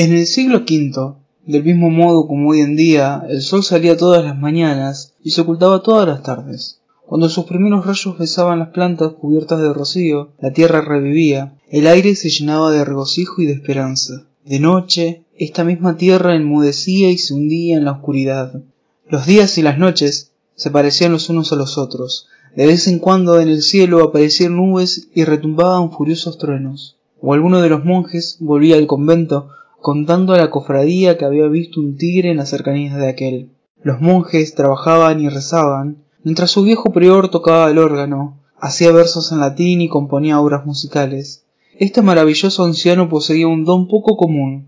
En el siglo V, del mismo modo como hoy en día, el sol salía todas las mañanas y se ocultaba todas las tardes. Cuando sus primeros rayos besaban las plantas cubiertas de rocío, la tierra revivía, el aire se llenaba de regocijo y de esperanza. De noche, esta misma tierra enmudecía y se hundía en la oscuridad. Los días y las noches se parecían los unos a los otros. De vez en cuando en el cielo aparecían nubes y retumbaban furiosos truenos. O alguno de los monjes volvía al convento contando a la cofradía que había visto un tigre en las cercanías de aquel. Los monjes trabajaban y rezaban, mientras su viejo prior tocaba el órgano, hacía versos en latín y componía obras musicales. Este maravilloso anciano poseía un don poco común.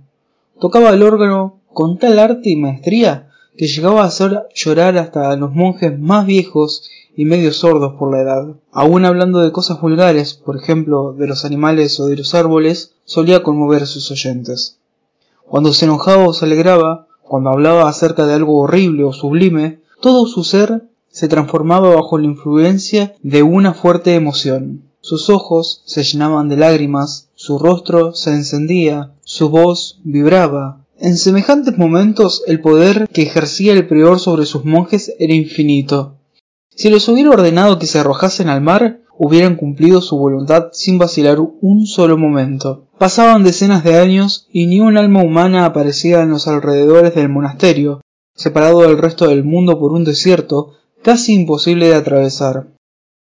Tocaba el órgano con tal arte y maestría que llegaba a hacer llorar hasta a los monjes más viejos y medio sordos por la edad. Aun hablando de cosas vulgares, por ejemplo, de los animales o de los árboles, solía conmover a sus oyentes. Cuando se enojaba o se alegraba, cuando hablaba acerca de algo horrible o sublime, todo su ser se transformaba bajo la influencia de una fuerte emoción. Sus ojos se llenaban de lágrimas, su rostro se encendía, su voz vibraba. En semejantes momentos el poder que ejercía el prior sobre sus monjes era infinito. Si les hubiera ordenado que se arrojasen al mar, hubieran cumplido su voluntad sin vacilar un solo momento. Pasaban decenas de años y ni un alma humana aparecía en los alrededores del monasterio, separado del resto del mundo por un desierto casi imposible de atravesar.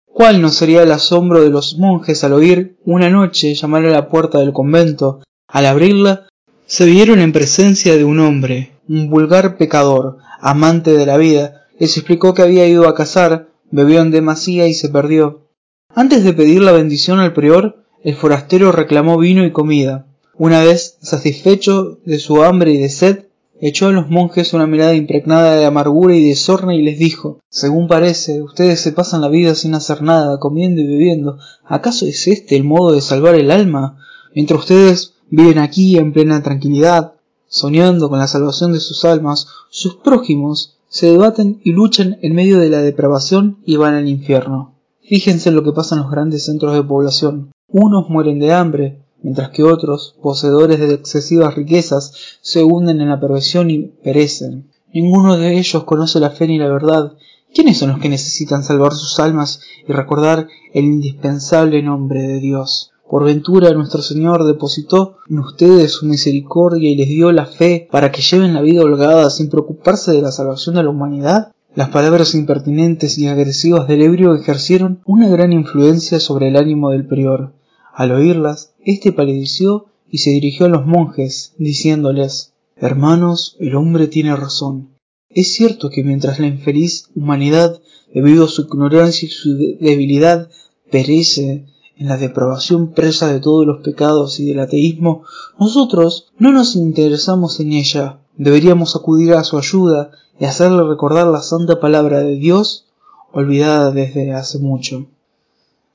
¿Cuál no sería el asombro de los monjes al oír una noche llamar a la puerta del convento? Al abrirla, se vieron en presencia de un hombre, un vulgar pecador, amante de la vida, les explicó que había ido a cazar, bebió en demasía y se perdió. Antes de pedir la bendición al prior, el forastero reclamó vino y comida. Una vez satisfecho de su hambre y de sed, echó a los monjes una mirada impregnada de amargura y de sorna y les dijo Según parece, ustedes se pasan la vida sin hacer nada, comiendo y bebiendo. ¿Acaso es este el modo de salvar el alma? Mientras ustedes viven aquí en plena tranquilidad, soñando con la salvación de sus almas, sus prójimos se debaten y luchan en medio de la depravación y van al infierno. Fíjense en lo que pasa en los grandes centros de población. Unos mueren de hambre, mientras que otros, poseedores de excesivas riquezas, se hunden en la perversión y perecen. Ninguno de ellos conoce la fe ni la verdad. ¿Quiénes son los que necesitan salvar sus almas y recordar el indispensable nombre de Dios? Por ventura nuestro Señor depositó en ustedes su misericordia y les dio la fe para que lleven la vida holgada sin preocuparse de la salvación de la humanidad. Las palabras impertinentes y agresivas del ebrio ejercieron una gran influencia sobre el ánimo del prior. Al oírlas, éste palideció y se dirigió a los monjes, diciéndoles Hermanos, el hombre tiene razón. Es cierto que mientras la infeliz humanidad, debido a su ignorancia y su debilidad, perece en la depravación presa de todos los pecados y del ateísmo, nosotros no nos interesamos en ella. Deberíamos acudir a su ayuda y hacerle recordar la santa palabra de Dios olvidada desde hace mucho.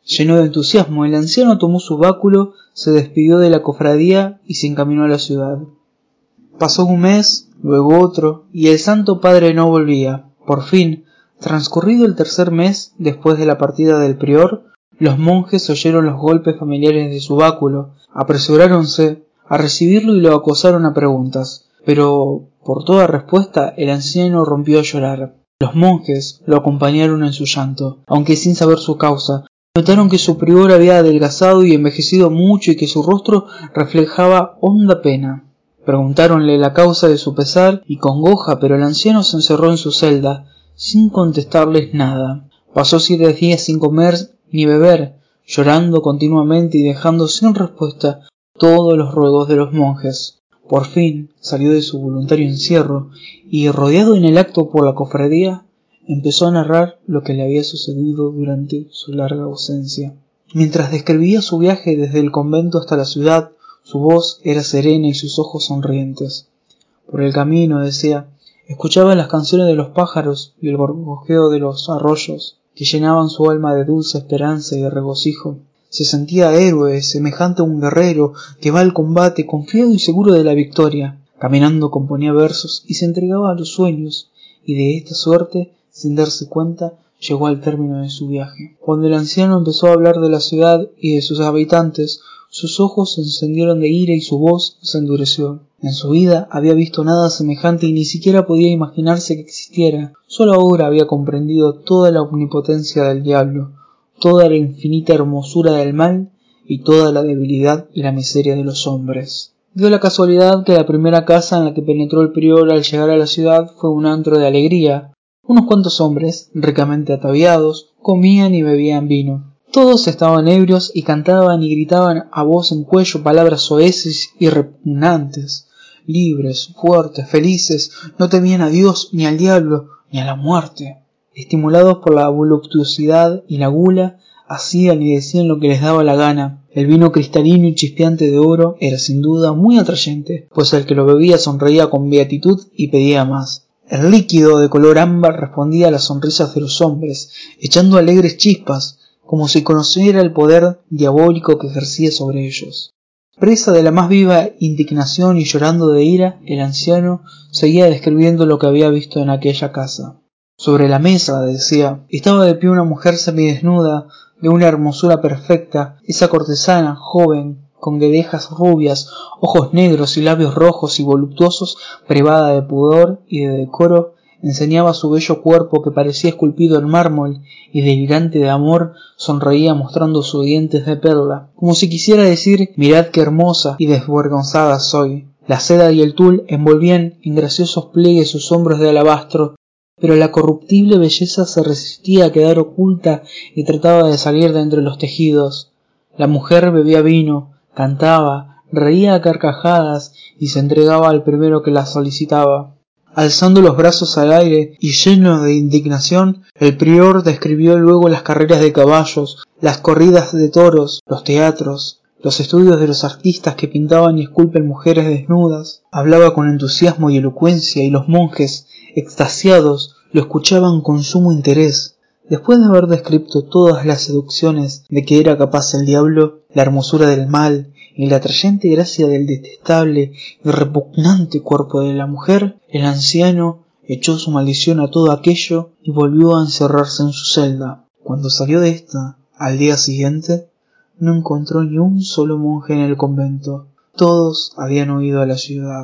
Lleno de entusiasmo, el anciano tomó su báculo, se despidió de la cofradía y se encaminó a la ciudad. Pasó un mes, luego otro, y el santo padre no volvía. Por fin, transcurrido el tercer mes después de la partida del prior, los monjes oyeron los golpes familiares de su báculo, apresuráronse a recibirlo y lo acosaron a preguntas, pero por toda respuesta el anciano rompió a llorar. Los monjes lo acompañaron en su llanto, aunque sin saber su causa. Notaron que su prior había adelgazado y envejecido mucho y que su rostro reflejaba honda pena. Preguntáronle la causa de su pesar y congoja, pero el anciano se encerró en su celda, sin contestarles nada. Pasó siete días sin comer ni beber, llorando continuamente y dejando sin respuesta todos los ruegos de los monjes. Por fin salió de su voluntario encierro y, rodeado en el acto por la cofradía, empezó a narrar lo que le había sucedido durante su larga ausencia. Mientras describía su viaje desde el convento hasta la ciudad, su voz era serena y sus ojos sonrientes. Por el camino, decía, escuchaba las canciones de los pájaros y el gorgojeo de los arroyos, que llenaban su alma de dulce esperanza y de regocijo se sentía héroe, semejante a un guerrero que va al combate confiado y seguro de la victoria. Caminando componía versos y se entregaba a los sueños, y de esta suerte, sin darse cuenta, llegó al término de su viaje. Cuando el anciano empezó a hablar de la ciudad y de sus habitantes, sus ojos se encendieron de ira y su voz se endureció. En su vida había visto nada semejante y ni siquiera podía imaginarse que existiera. Solo ahora había comprendido toda la omnipotencia del diablo, toda la infinita hermosura del mal y toda la debilidad y la miseria de los hombres. Dio la casualidad que la primera casa en la que penetró el prior al llegar a la ciudad fue un antro de alegría. Unos cuantos hombres, ricamente ataviados, comían y bebían vino. Todos estaban ebrios y cantaban y gritaban a voz en cuello palabras soeces y repugnantes libres, fuertes, felices, no temían a Dios, ni al diablo, ni a la muerte. Estimulados por la voluptuosidad y la gula, hacían y decían lo que les daba la gana. El vino cristalino y chispeante de oro era sin duda muy atrayente, pues el que lo bebía sonreía con beatitud y pedía más. El líquido de color ámbar respondía a las sonrisas de los hombres, echando alegres chispas, como si conociera el poder diabólico que ejercía sobre ellos. Presa de la más viva indignación y llorando de ira, el anciano seguía describiendo lo que había visto en aquella casa. Sobre la mesa, decía, estaba de pie una mujer semidesnuda, de una hermosura perfecta, esa cortesana, joven, con guedejas rubias, ojos negros y labios rojos y voluptuosos, privada de pudor y de decoro, enseñaba su bello cuerpo que parecía esculpido en mármol y delirante de amor sonreía mostrando sus dientes de perla, como si quisiera decir mirad qué hermosa y desvergonzada soy. La seda y el tul envolvían en graciosos pliegues sus hombros de alabastro, pero la corruptible belleza se resistía a quedar oculta y trataba de salir de entre los tejidos. La mujer bebía vino, cantaba, reía a carcajadas y se entregaba al primero que la solicitaba. Alzando los brazos al aire y lleno de indignación, el prior describió luego las carreras de caballos, las corridas de toros, los teatros, los estudios de los artistas que pintaban y esculpen mujeres desnudas. Hablaba con entusiasmo y elocuencia y los monjes, extasiados, lo escuchaban con sumo interés. Después de haber descrito todas las seducciones de que era capaz el diablo, la hermosura del mal, y la atrayente gracia del detestable y repugnante cuerpo de la mujer, el anciano echó su maldición a todo aquello y volvió a encerrarse en su celda. Cuando salió de esta, al día siguiente, no encontró ni un solo monje en el convento. Todos habían huido a la ciudad.